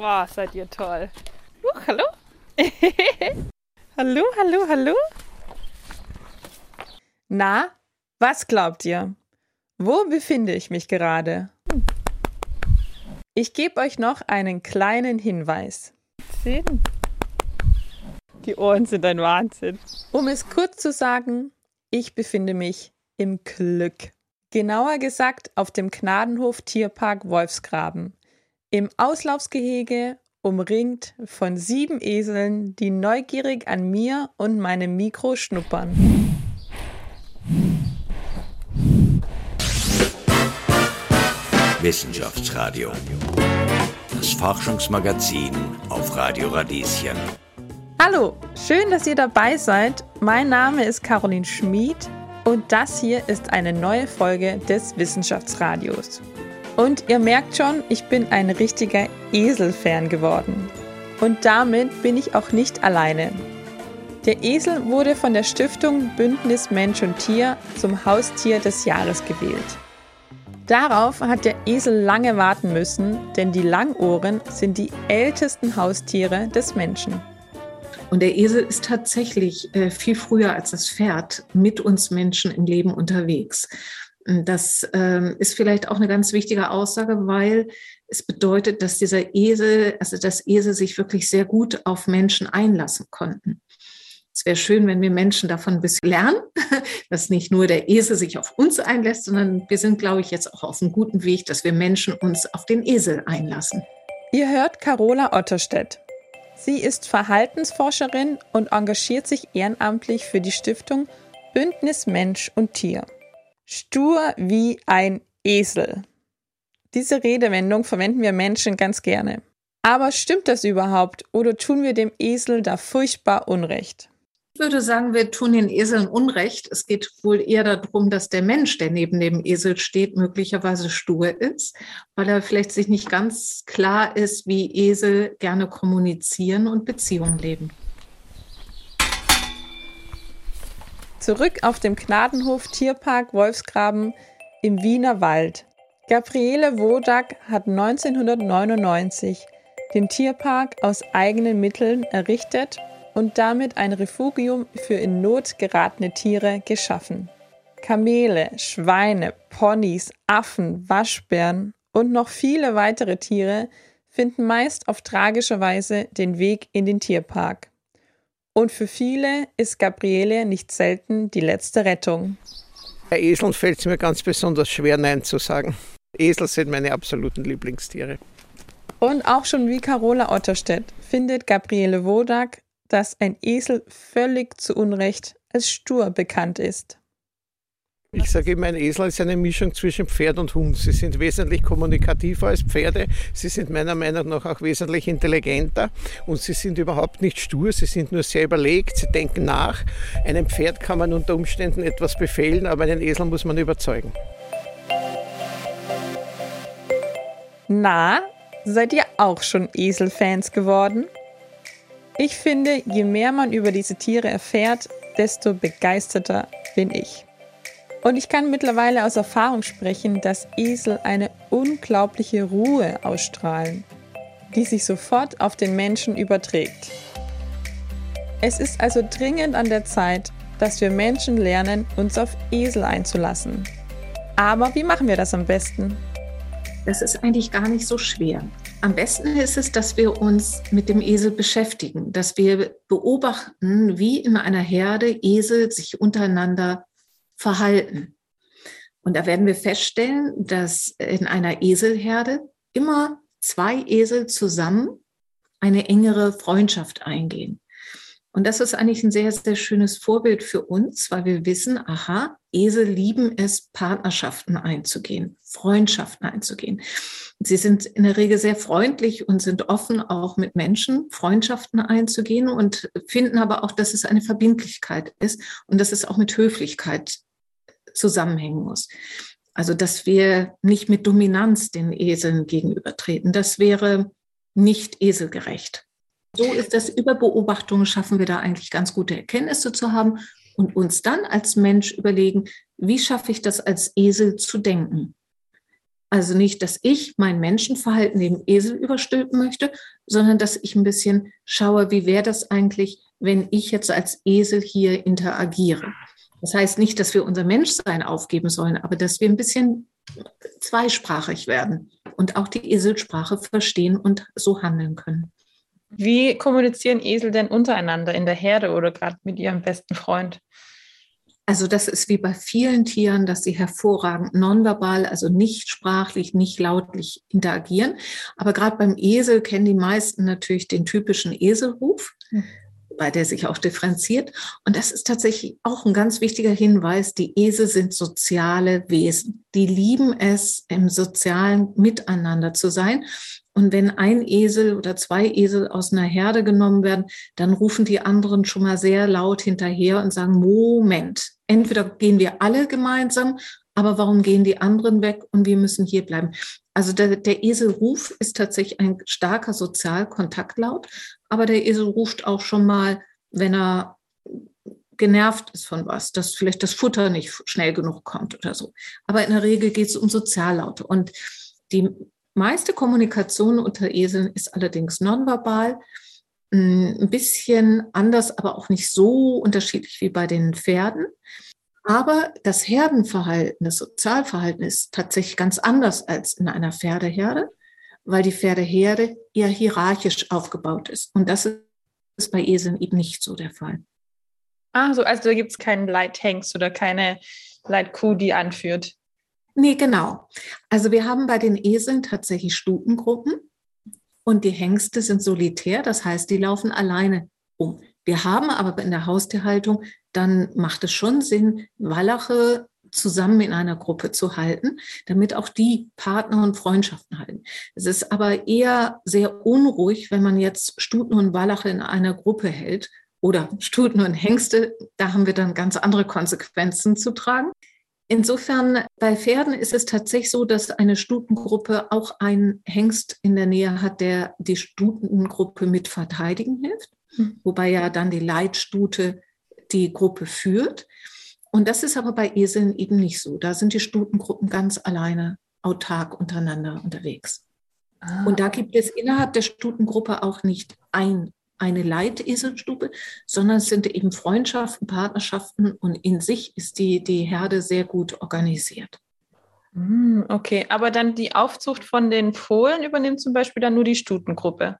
Wow, seid ihr toll. Uh, hallo? hallo, hallo, hallo? Na, was glaubt ihr? Wo befinde ich mich gerade? Ich gebe euch noch einen kleinen Hinweis. Sehen. Die Ohren sind ein Wahnsinn. Um es kurz zu sagen, ich befinde mich im Glück. Genauer gesagt auf dem Gnadenhof Tierpark Wolfsgraben. Im Auslaufsgehege, umringt von sieben Eseln, die neugierig an mir und meinem Mikro schnuppern. Wissenschaftsradio. Das Forschungsmagazin auf Radio Radieschen. Hallo, schön, dass ihr dabei seid. Mein Name ist Caroline Schmid und das hier ist eine neue Folge des Wissenschaftsradios. Und ihr merkt schon, ich bin ein richtiger Esel-Fan geworden. Und damit bin ich auch nicht alleine. Der Esel wurde von der Stiftung Bündnis Mensch und Tier zum Haustier des Jahres gewählt. Darauf hat der Esel lange warten müssen, denn die Langohren sind die ältesten Haustiere des Menschen. Und der Esel ist tatsächlich äh, viel früher als das Pferd mit uns Menschen im Leben unterwegs. Das ähm, ist vielleicht auch eine ganz wichtige Aussage, weil es bedeutet, dass dieser Esel, also das Esel sich wirklich sehr gut auf Menschen einlassen konnten. Es wäre schön, wenn wir Menschen davon ein bisschen lernen, dass nicht nur der Esel sich auf uns einlässt, sondern wir sind, glaube ich, jetzt auch auf einem guten Weg, dass wir Menschen uns auf den Esel einlassen. Ihr hört Carola Otterstedt. Sie ist Verhaltensforscherin und engagiert sich ehrenamtlich für die Stiftung Bündnis Mensch und Tier. Stur wie ein Esel. Diese Redewendung verwenden wir Menschen ganz gerne. Aber stimmt das überhaupt oder tun wir dem Esel da furchtbar Unrecht? Ich würde sagen, wir tun den Eseln Unrecht. Es geht wohl eher darum, dass der Mensch, der neben dem Esel steht, möglicherweise stur ist, weil er vielleicht sich nicht ganz klar ist, wie Esel gerne kommunizieren und Beziehungen leben. Zurück auf dem Gnadenhof Tierpark Wolfsgraben im Wiener Wald. Gabriele Wodak hat 1999 den Tierpark aus eigenen Mitteln errichtet und damit ein Refugium für in Not geratene Tiere geschaffen. Kamele, Schweine, Ponys, Affen, Waschbären und noch viele weitere Tiere finden meist auf tragische Weise den Weg in den Tierpark. Und für viele ist Gabriele nicht selten die letzte Rettung. Bei Eseln fällt es mir ganz besonders schwer, Nein zu sagen. Esel sind meine absoluten Lieblingstiere. Und auch schon wie Carola Otterstedt findet Gabriele Wodak, dass ein Esel völlig zu Unrecht als stur bekannt ist. Ich sage immer, ein Esel ist eine Mischung zwischen Pferd und Hund. Sie sind wesentlich kommunikativer als Pferde. Sie sind meiner Meinung nach auch wesentlich intelligenter und sie sind überhaupt nicht stur. Sie sind nur sehr überlegt. Sie denken nach. Einem Pferd kann man unter Umständen etwas befehlen, aber einen Esel muss man überzeugen. Na, seid ihr auch schon Eselfans geworden? Ich finde, je mehr man über diese Tiere erfährt, desto begeisterter bin ich. Und ich kann mittlerweile aus Erfahrung sprechen, dass Esel eine unglaubliche Ruhe ausstrahlen, die sich sofort auf den Menschen überträgt. Es ist also dringend an der Zeit, dass wir Menschen lernen, uns auf Esel einzulassen. Aber wie machen wir das am besten? Das ist eigentlich gar nicht so schwer. Am besten ist es, dass wir uns mit dem Esel beschäftigen, dass wir beobachten, wie in einer Herde Esel sich untereinander verhalten. Und da werden wir feststellen, dass in einer Eselherde immer zwei Esel zusammen eine engere Freundschaft eingehen. Und das ist eigentlich ein sehr, sehr schönes Vorbild für uns, weil wir wissen, aha, Esel lieben es, Partnerschaften einzugehen, Freundschaften einzugehen. Sie sind in der Regel sehr freundlich und sind offen, auch mit Menschen Freundschaften einzugehen und finden aber auch, dass es eine Verbindlichkeit ist und dass es auch mit Höflichkeit zusammenhängen muss. Also, dass wir nicht mit Dominanz den Eseln gegenübertreten. Das wäre nicht eselgerecht. So ist das über Beobachtungen schaffen wir da eigentlich ganz gute Erkenntnisse zu haben und uns dann als Mensch überlegen, wie schaffe ich das als Esel zu denken? Also nicht, dass ich mein Menschenverhalten dem Esel überstülpen möchte, sondern dass ich ein bisschen schaue, wie wäre das eigentlich, wenn ich jetzt als Esel hier interagiere. Das heißt nicht, dass wir unser Menschsein aufgeben sollen, aber dass wir ein bisschen zweisprachig werden und auch die Eselsprache verstehen und so handeln können. Wie kommunizieren Esel denn untereinander in der Herde oder gerade mit ihrem besten Freund? Also das ist wie bei vielen Tieren, dass sie hervorragend nonverbal, also nicht sprachlich, nicht lautlich interagieren. Aber gerade beim Esel kennen die meisten natürlich den typischen Eselruf. Bei der sich auch differenziert. Und das ist tatsächlich auch ein ganz wichtiger Hinweis. Die Esel sind soziale Wesen. Die lieben es, im sozialen Miteinander zu sein. Und wenn ein Esel oder zwei Esel aus einer Herde genommen werden, dann rufen die anderen schon mal sehr laut hinterher und sagen, Moment, entweder gehen wir alle gemeinsam, aber warum gehen die anderen weg und wir müssen hier bleiben? Also der, der Eselruf ist tatsächlich ein starker Sozialkontaktlaut, aber der Esel ruft auch schon mal, wenn er genervt ist von was, dass vielleicht das Futter nicht schnell genug kommt oder so. Aber in der Regel geht es um Soziallaute. Und die meiste Kommunikation unter Eseln ist allerdings nonverbal. Mm, ein bisschen anders, aber auch nicht so unterschiedlich wie bei den Pferden. Aber das Herdenverhalten, das Sozialverhalten ist tatsächlich ganz anders als in einer Pferdeherde weil die Pferdeherde eher hierarchisch aufgebaut ist. Und das ist bei Eseln eben nicht so der Fall. Ah, so, also da gibt es keinen Leithengst oder keine Leitkuh, die anführt. Nee, genau. Also wir haben bei den Eseln tatsächlich Stutengruppen und die Hengste sind solitär, das heißt, die laufen alleine um. Wir haben aber in der Haustierhaltung, dann macht es schon Sinn, Wallache zusammen in einer Gruppe zu halten, damit auch die Partner und Freundschaften halten. Es ist aber eher sehr unruhig, wenn man jetzt Stuten und Wallache in einer Gruppe hält oder Stuten und Hengste. Da haben wir dann ganz andere Konsequenzen zu tragen. Insofern bei Pferden ist es tatsächlich so, dass eine Stutengruppe auch einen Hengst in der Nähe hat, der die Stutengruppe mit verteidigen hilft, mhm. wobei ja dann die Leitstute die Gruppe führt. Und das ist aber bei Eseln eben nicht so. Da sind die Stutengruppen ganz alleine autark untereinander unterwegs. Ah. Und da gibt es innerhalb der Stutengruppe auch nicht ein, eine Leiteselstube, sondern es sind eben Freundschaften, Partnerschaften und in sich ist die, die Herde sehr gut organisiert. Hm, okay, aber dann die Aufzucht von den Fohlen übernimmt zum Beispiel dann nur die Stutengruppe.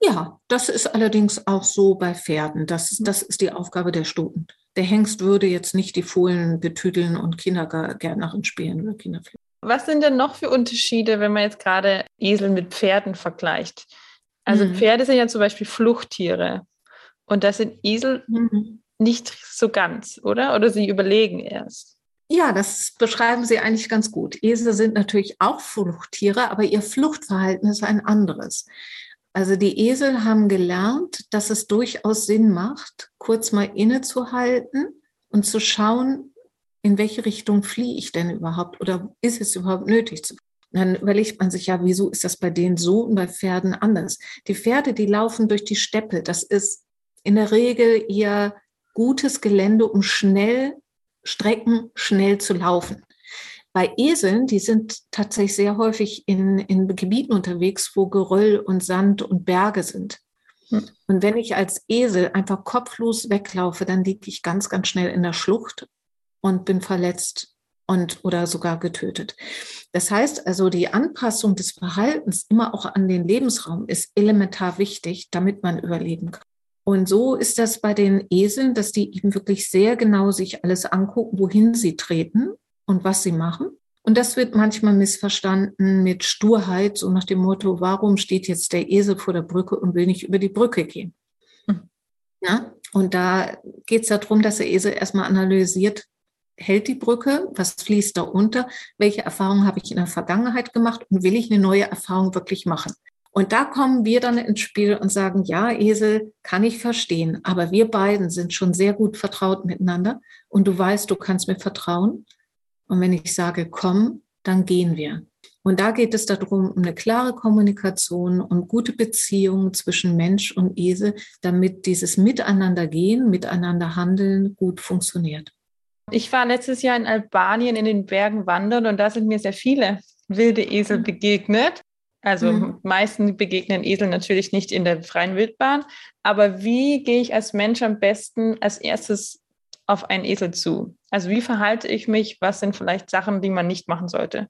Ja, das ist allerdings auch so bei Pferden. Das, das ist die Aufgabe der Stuten der Hengst würde jetzt nicht die Fohlen betüdeln und Kindergärtnerin spielen oder Kinderpflege. Was sind denn noch für Unterschiede, wenn man jetzt gerade Esel mit Pferden vergleicht? Also mhm. Pferde sind ja zum Beispiel Fluchttiere und das sind Esel mhm. nicht so ganz, oder? Oder sie überlegen erst. Ja, das beschreiben Sie eigentlich ganz gut. Esel sind natürlich auch Fluchttiere, aber ihr Fluchtverhalten ist ein anderes. Also die Esel haben gelernt, dass es durchaus Sinn macht, kurz mal innezuhalten und zu schauen, in welche Richtung fliehe ich denn überhaupt oder ist es überhaupt nötig zu dann überlegt man sich ja, wieso ist das bei denen so und bei Pferden anders? Die Pferde, die laufen durch die Steppe. Das ist in der Regel ihr gutes Gelände, um schnell Strecken schnell zu laufen. Bei Eseln, die sind tatsächlich sehr häufig in, in Gebieten unterwegs, wo Geröll und Sand und Berge sind. Hm. Und wenn ich als Esel einfach kopflos weglaufe, dann liege ich ganz, ganz schnell in der Schlucht und bin verletzt und oder sogar getötet. Das heißt also, die Anpassung des Verhaltens immer auch an den Lebensraum ist elementar wichtig, damit man überleben kann. Und so ist das bei den Eseln, dass die eben wirklich sehr genau sich alles angucken, wohin sie treten und was sie machen. Und das wird manchmal missverstanden mit Sturheit, so nach dem Motto, warum steht jetzt der Esel vor der Brücke und will nicht über die Brücke gehen? Mhm. Ja? Und da geht es darum, dass der Esel erstmal analysiert, hält die Brücke, was fließt da unter, welche Erfahrungen habe ich in der Vergangenheit gemacht und will ich eine neue Erfahrung wirklich machen? Und da kommen wir dann ins Spiel und sagen, ja, Esel, kann ich verstehen, aber wir beiden sind schon sehr gut vertraut miteinander und du weißt, du kannst mir vertrauen. Und wenn ich sage, komm, dann gehen wir. Und da geht es darum, um eine klare Kommunikation und gute Beziehungen zwischen Mensch und Esel, damit dieses Miteinander gehen, miteinander handeln gut funktioniert. Ich war letztes Jahr in Albanien in den Bergen wandern und da sind mir sehr viele wilde Esel begegnet. Also mhm. meisten begegnen Esel natürlich nicht in der freien Wildbahn. Aber wie gehe ich als Mensch am besten als erstes auf einen Esel zu? Also wie verhalte ich mich? Was sind vielleicht Sachen, die man nicht machen sollte?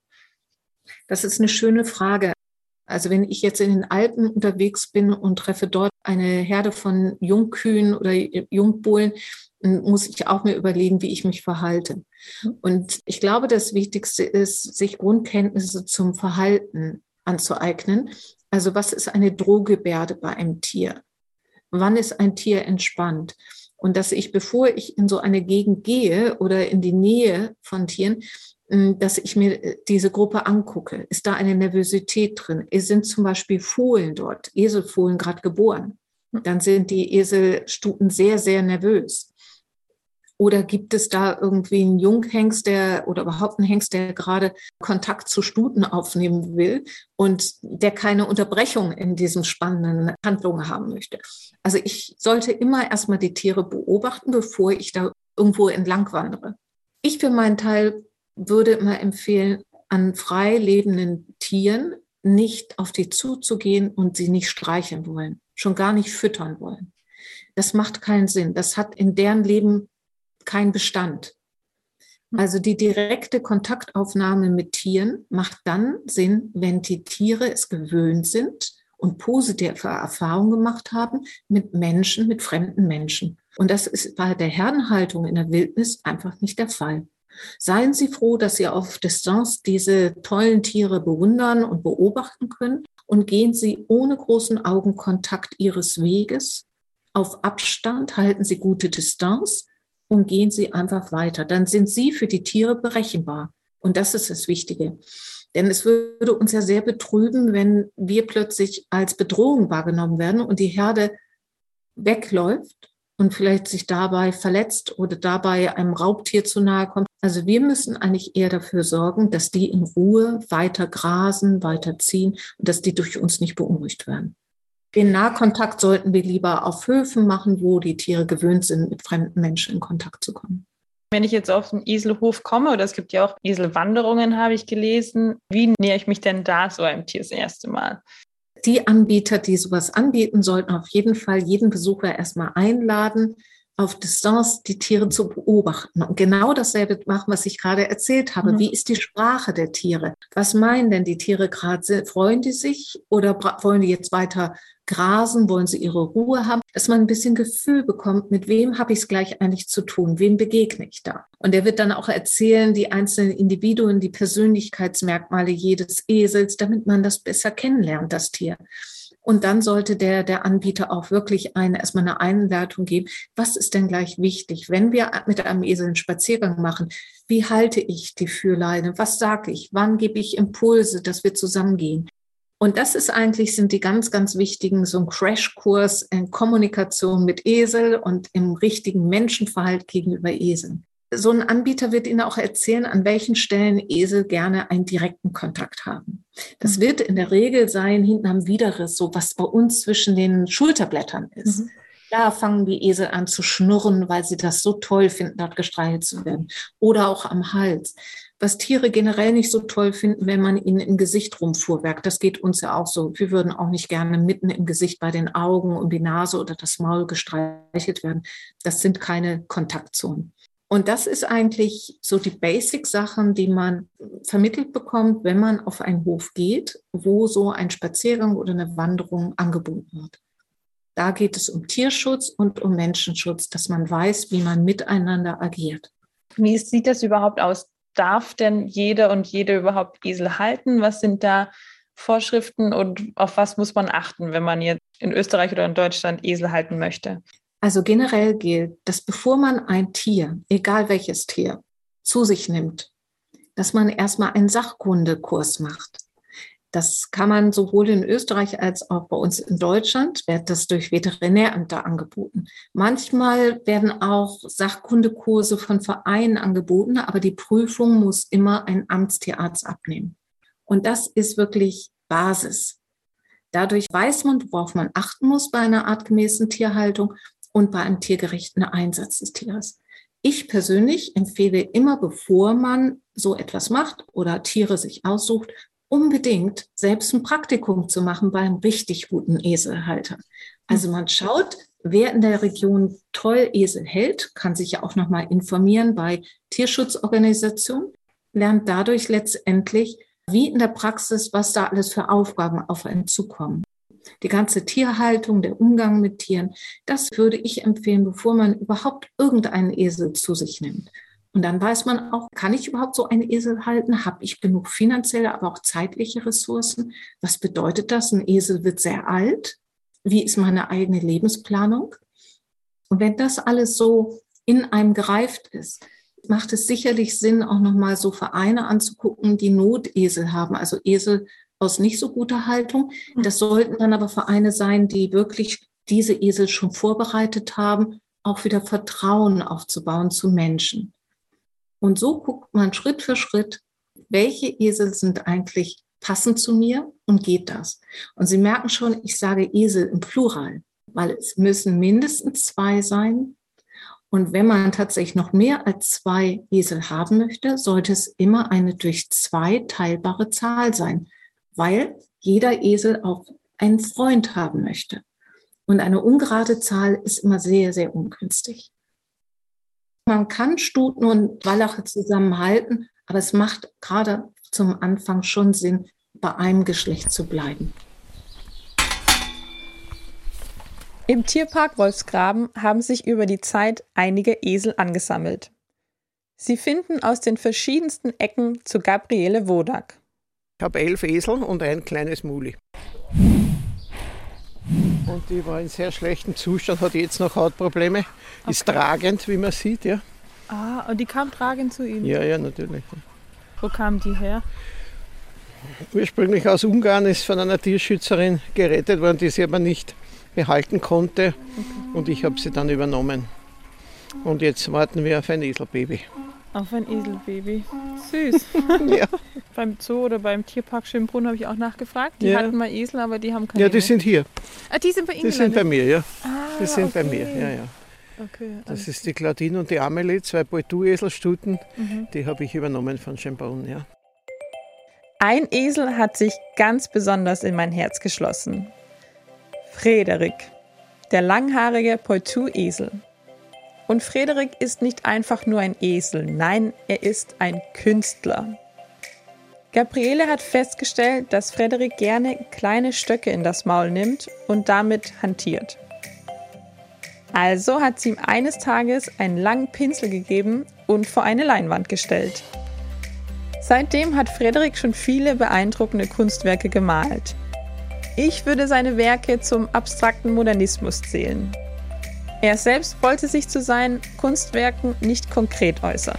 Das ist eine schöne Frage. Also wenn ich jetzt in den Alpen unterwegs bin und treffe dort eine Herde von Jungkühen oder Jungbullen, muss ich auch mir überlegen, wie ich mich verhalte. Und ich glaube, das Wichtigste ist, sich Grundkenntnisse zum Verhalten anzueignen. Also was ist eine Drohgebärde bei einem Tier? Wann ist ein Tier entspannt? Und dass ich, bevor ich in so eine Gegend gehe oder in die Nähe von Tieren, hm, dass ich mir äh, diese Gruppe angucke. Ist da eine Nervosität drin? Es sind zum Beispiel Fohlen dort, Eselfohlen gerade geboren. Hm. Dann sind die Eselstuten sehr, sehr nervös. Oder gibt es da irgendwie einen Junghengst, der oder überhaupt einen Hengst, der gerade Kontakt zu Stuten aufnehmen will und der keine Unterbrechung in diesen spannenden Handlungen haben möchte? Also ich sollte immer erstmal die Tiere beobachten, bevor ich da irgendwo entlang wandere. Ich für meinen Teil würde immer empfehlen, an frei lebenden Tieren nicht auf die zuzugehen und sie nicht streicheln wollen, schon gar nicht füttern wollen. Das macht keinen Sinn. Das hat in deren Leben keinen Bestand. Also die direkte Kontaktaufnahme mit Tieren macht dann Sinn, wenn die Tiere es gewöhnt sind und positive Erfahrungen gemacht haben mit Menschen, mit fremden Menschen. Und das ist bei der Herdenhaltung in der Wildnis einfach nicht der Fall. Seien Sie froh, dass Sie auf Distanz diese tollen Tiere bewundern und beobachten können und gehen Sie ohne großen Augenkontakt Ihres Weges auf Abstand, halten Sie gute Distanz und gehen Sie einfach weiter. Dann sind Sie für die Tiere berechenbar. Und das ist das Wichtige. Denn es würde uns ja sehr betrüben, wenn wir plötzlich als Bedrohung wahrgenommen werden und die Herde wegläuft und vielleicht sich dabei verletzt oder dabei einem Raubtier zu nahe kommt. Also wir müssen eigentlich eher dafür sorgen, dass die in Ruhe weiter grasen, weiter ziehen und dass die durch uns nicht beunruhigt werden. Den Nahkontakt sollten wir lieber auf Höfen machen, wo die Tiere gewöhnt sind, mit fremden Menschen in Kontakt zu kommen. Wenn ich jetzt auf den Eselhof komme, oder es gibt ja auch Eselwanderungen, habe ich gelesen, wie nähere ich mich denn da so einem Tier das erste Mal? Die Anbieter, die sowas anbieten, sollten auf jeden Fall jeden Besucher erstmal einladen, auf Distanz die Tiere zu beobachten und genau dasselbe machen, was ich gerade erzählt habe. Mhm. Wie ist die Sprache der Tiere? Was meinen denn die Tiere gerade? Freuen die sich oder wollen die jetzt weiter grasen? Wollen sie ihre Ruhe haben? Dass man ein bisschen Gefühl bekommt, mit wem habe ich es gleich eigentlich zu tun? Wem begegne ich da? Und er wird dann auch erzählen, die einzelnen Individuen, die Persönlichkeitsmerkmale jedes Esels, damit man das besser kennenlernt, das Tier. Und dann sollte der, der Anbieter auch wirklich eine, erstmal eine Einleitung geben. Was ist denn gleich wichtig? Wenn wir mit einem Esel einen Spaziergang machen, wie halte ich die Führleine? Was sage ich? Wann gebe ich Impulse, dass wir zusammengehen? Und das ist eigentlich, sind die ganz, ganz wichtigen, so ein Crashkurs in Kommunikation mit Esel und im richtigen Menschenverhalt gegenüber Eseln so ein Anbieter wird Ihnen auch erzählen, an welchen Stellen Esel gerne einen direkten Kontakt haben. Das mhm. wird in der Regel sein, hinten am Widerriss, so was bei uns zwischen den Schulterblättern ist. Mhm. Da fangen die Esel an zu schnurren, weil sie das so toll finden, dort gestreichelt zu werden. Oder auch am Hals. Was Tiere generell nicht so toll finden, wenn man ihnen im Gesicht rumfuhrwerkt. Das geht uns ja auch so. Wir würden auch nicht gerne mitten im Gesicht bei den Augen und die Nase oder das Maul gestreichelt werden. Das sind keine Kontaktzonen. Und das ist eigentlich so die Basic-Sachen, die man vermittelt bekommt, wenn man auf einen Hof geht, wo so ein Spaziergang oder eine Wanderung angeboten wird. Da geht es um Tierschutz und um Menschenschutz, dass man weiß, wie man miteinander agiert. Wie sieht das überhaupt aus? Darf denn jeder und jede überhaupt Esel halten? Was sind da Vorschriften und auf was muss man achten, wenn man jetzt in Österreich oder in Deutschland Esel halten möchte? Also generell gilt, dass bevor man ein Tier, egal welches Tier, zu sich nimmt, dass man erstmal einen Sachkundekurs macht. Das kann man sowohl in Österreich als auch bei uns in Deutschland, wird das durch Veterinärämter angeboten. Manchmal werden auch Sachkundekurse von Vereinen angeboten, aber die Prüfung muss immer ein Amtstierarzt abnehmen. Und das ist wirklich Basis. Dadurch weiß man, worauf man achten muss bei einer artgemäßen Tierhaltung und bei einem tiergerechten Einsatz des Tieres. Ich persönlich empfehle immer, bevor man so etwas macht oder Tiere sich aussucht, unbedingt selbst ein Praktikum zu machen beim richtig guten Eselhalter. Also man schaut, wer in der Region toll Esel hält, kann sich ja auch nochmal informieren bei Tierschutzorganisationen, lernt dadurch letztendlich, wie in der Praxis, was da alles für Aufgaben auf einen zukommen. Die ganze Tierhaltung, der Umgang mit Tieren, das würde ich empfehlen, bevor man überhaupt irgendeinen Esel zu sich nimmt. Und dann weiß man auch, kann ich überhaupt so einen Esel halten? Habe ich genug finanzielle, aber auch zeitliche Ressourcen? Was bedeutet das? Ein Esel wird sehr alt. Wie ist meine eigene Lebensplanung? Und wenn das alles so in einem gereift ist, macht es sicherlich Sinn, auch nochmal so Vereine anzugucken, die Notesel haben, also Esel aus nicht so guter Haltung. Mhm. Das sollten dann aber Vereine sein, die wirklich diese Esel schon vorbereitet haben, auch wieder Vertrauen aufzubauen zu Menschen. Und so guckt man Schritt für Schritt, welche Esel sind eigentlich passend zu mir und geht das. Und Sie merken schon, ich sage Esel im Plural, weil es müssen mindestens zwei sein. Und wenn man tatsächlich noch mehr als zwei Esel haben möchte, sollte es immer eine durch zwei teilbare Zahl sein weil jeder Esel auch einen Freund haben möchte. Und eine ungerade Zahl ist immer sehr, sehr ungünstig. Man kann Stuten und Wallache zusammenhalten, aber es macht gerade zum Anfang schon Sinn, bei einem Geschlecht zu bleiben. Im Tierpark Wolfsgraben haben sich über die Zeit einige Esel angesammelt. Sie finden aus den verschiedensten Ecken zu Gabriele Wodak. Ich habe elf Esel und ein kleines Muli. Und die war in sehr schlechtem Zustand, hat jetzt noch Hautprobleme, okay. ist tragend, wie man sieht, ja. Ah, und die kam tragend zu Ihnen? Ja, ja, natürlich. Wo kam die her? Ursprünglich aus Ungarn, ist von einer Tierschützerin gerettet worden, die sie aber nicht behalten konnte. Okay. Und ich habe sie dann übernommen. Und jetzt warten wir auf ein Eselbaby. Auf ein Eselbaby. Süß. ja. Beim Zoo oder beim Tierpark Schönbrunn habe ich auch nachgefragt. Die ja. hatten mal Esel, aber die haben keine. Ja, die sind hier. Ah, die sind bei Ihnen? Die sind bei mir, ja. Ah, die sind okay. bei mir, ja, ja. Okay, das ist die Claudine und die Amelie, zwei Poitou-Eselstuten. Mhm. Die habe ich übernommen von Schönbrunn, ja. Ein Esel hat sich ganz besonders in mein Herz geschlossen. Frederik, der langhaarige Poitou-Esel. Und Frederik ist nicht einfach nur ein Esel, nein, er ist ein Künstler. Gabriele hat festgestellt, dass Frederik gerne kleine Stöcke in das Maul nimmt und damit hantiert. Also hat sie ihm eines Tages einen langen Pinsel gegeben und vor eine Leinwand gestellt. Seitdem hat Frederik schon viele beeindruckende Kunstwerke gemalt. Ich würde seine Werke zum abstrakten Modernismus zählen. Er selbst wollte sich zu seinen Kunstwerken nicht konkret äußern.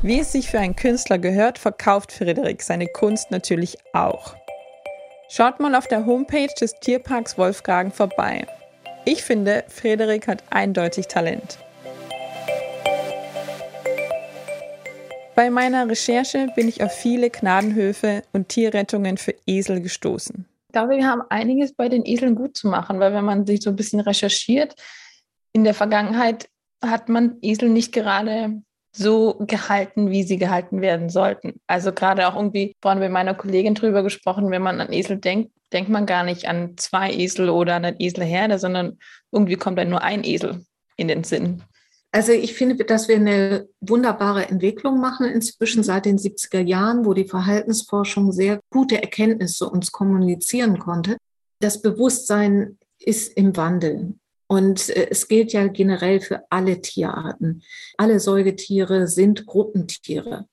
Wie es sich für einen Künstler gehört, verkauft Frederik seine Kunst natürlich auch. Schaut mal auf der Homepage des Tierparks Wolfgagen vorbei. Ich finde, Frederik hat eindeutig Talent. Bei meiner Recherche bin ich auf viele Gnadenhöfe und Tierrettungen für Esel gestoßen. Ich glaube, wir haben einiges bei den Eseln gut zu machen, weil wenn man sich so ein bisschen recherchiert, in der Vergangenheit hat man Esel nicht gerade so gehalten, wie sie gehalten werden sollten. Also gerade auch irgendwie, vorhin mit meiner Kollegin drüber gesprochen, wenn man an Esel denkt, denkt man gar nicht an zwei Esel oder an eine Eselherde, sondern irgendwie kommt dann nur ein Esel in den Sinn. Also ich finde, dass wir eine wunderbare Entwicklung machen inzwischen seit den 70er Jahren, wo die Verhaltensforschung sehr gute Erkenntnisse uns kommunizieren konnte. Das Bewusstsein ist im Wandel. Und äh, es gilt ja generell für alle Tierarten. Alle Säugetiere sind Gruppentiere.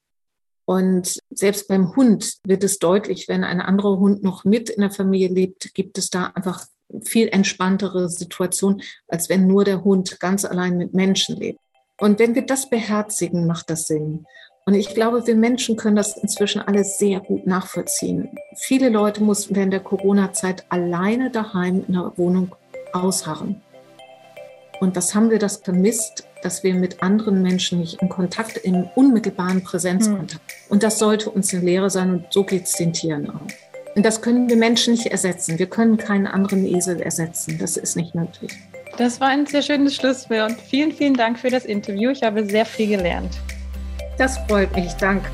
Und selbst beim Hund wird es deutlich, wenn ein anderer Hund noch mit in der Familie lebt, gibt es da einfach viel entspanntere Situation, als wenn nur der Hund ganz allein mit Menschen lebt. Und wenn wir das beherzigen, macht das Sinn. Und ich glaube, wir Menschen können das inzwischen alles sehr gut nachvollziehen. Viele Leute mussten während der Corona-Zeit alleine daheim in der Wohnung ausharren. Und was haben wir das vermisst, dass wir mit anderen Menschen nicht in Kontakt, in unmittelbaren Präsenzkontakt. Mhm. Und das sollte uns eine Lehre sein und so geht es den Tieren auch. Das können wir Menschen nicht ersetzen. Wir können keinen anderen Esel ersetzen. Das ist nicht möglich. Das war ein sehr schönes Schlusswort. Vielen, vielen Dank für das Interview. Ich habe sehr viel gelernt. Das freut mich. Danke.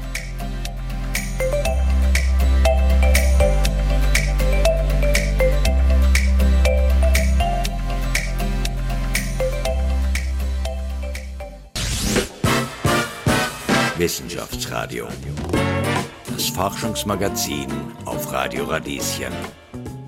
Wissenschaftsradio. Das Forschungsmagazin auf Radio Radieschen.